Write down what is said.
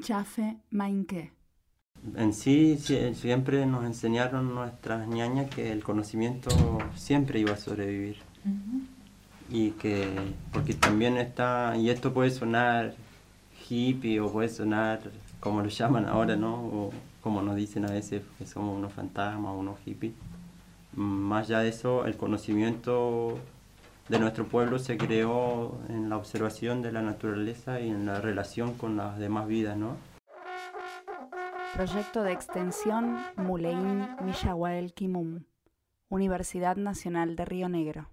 Chafe Mainqué. En sí, sie- siempre nos enseñaron nuestras ñañas que el conocimiento siempre iba a sobrevivir. Y que, porque también está, y esto puede sonar hippie o puede sonar como lo llaman ahora, ¿no? O como nos dicen a veces que somos unos fantasmas o unos hippies. Más allá de eso, el conocimiento de nuestro pueblo se creó en la observación de la naturaleza y en la relación con las demás vidas, ¿no? Proyecto de extensión Muleín Millahuel Kimum. Universidad Nacional de Río Negro.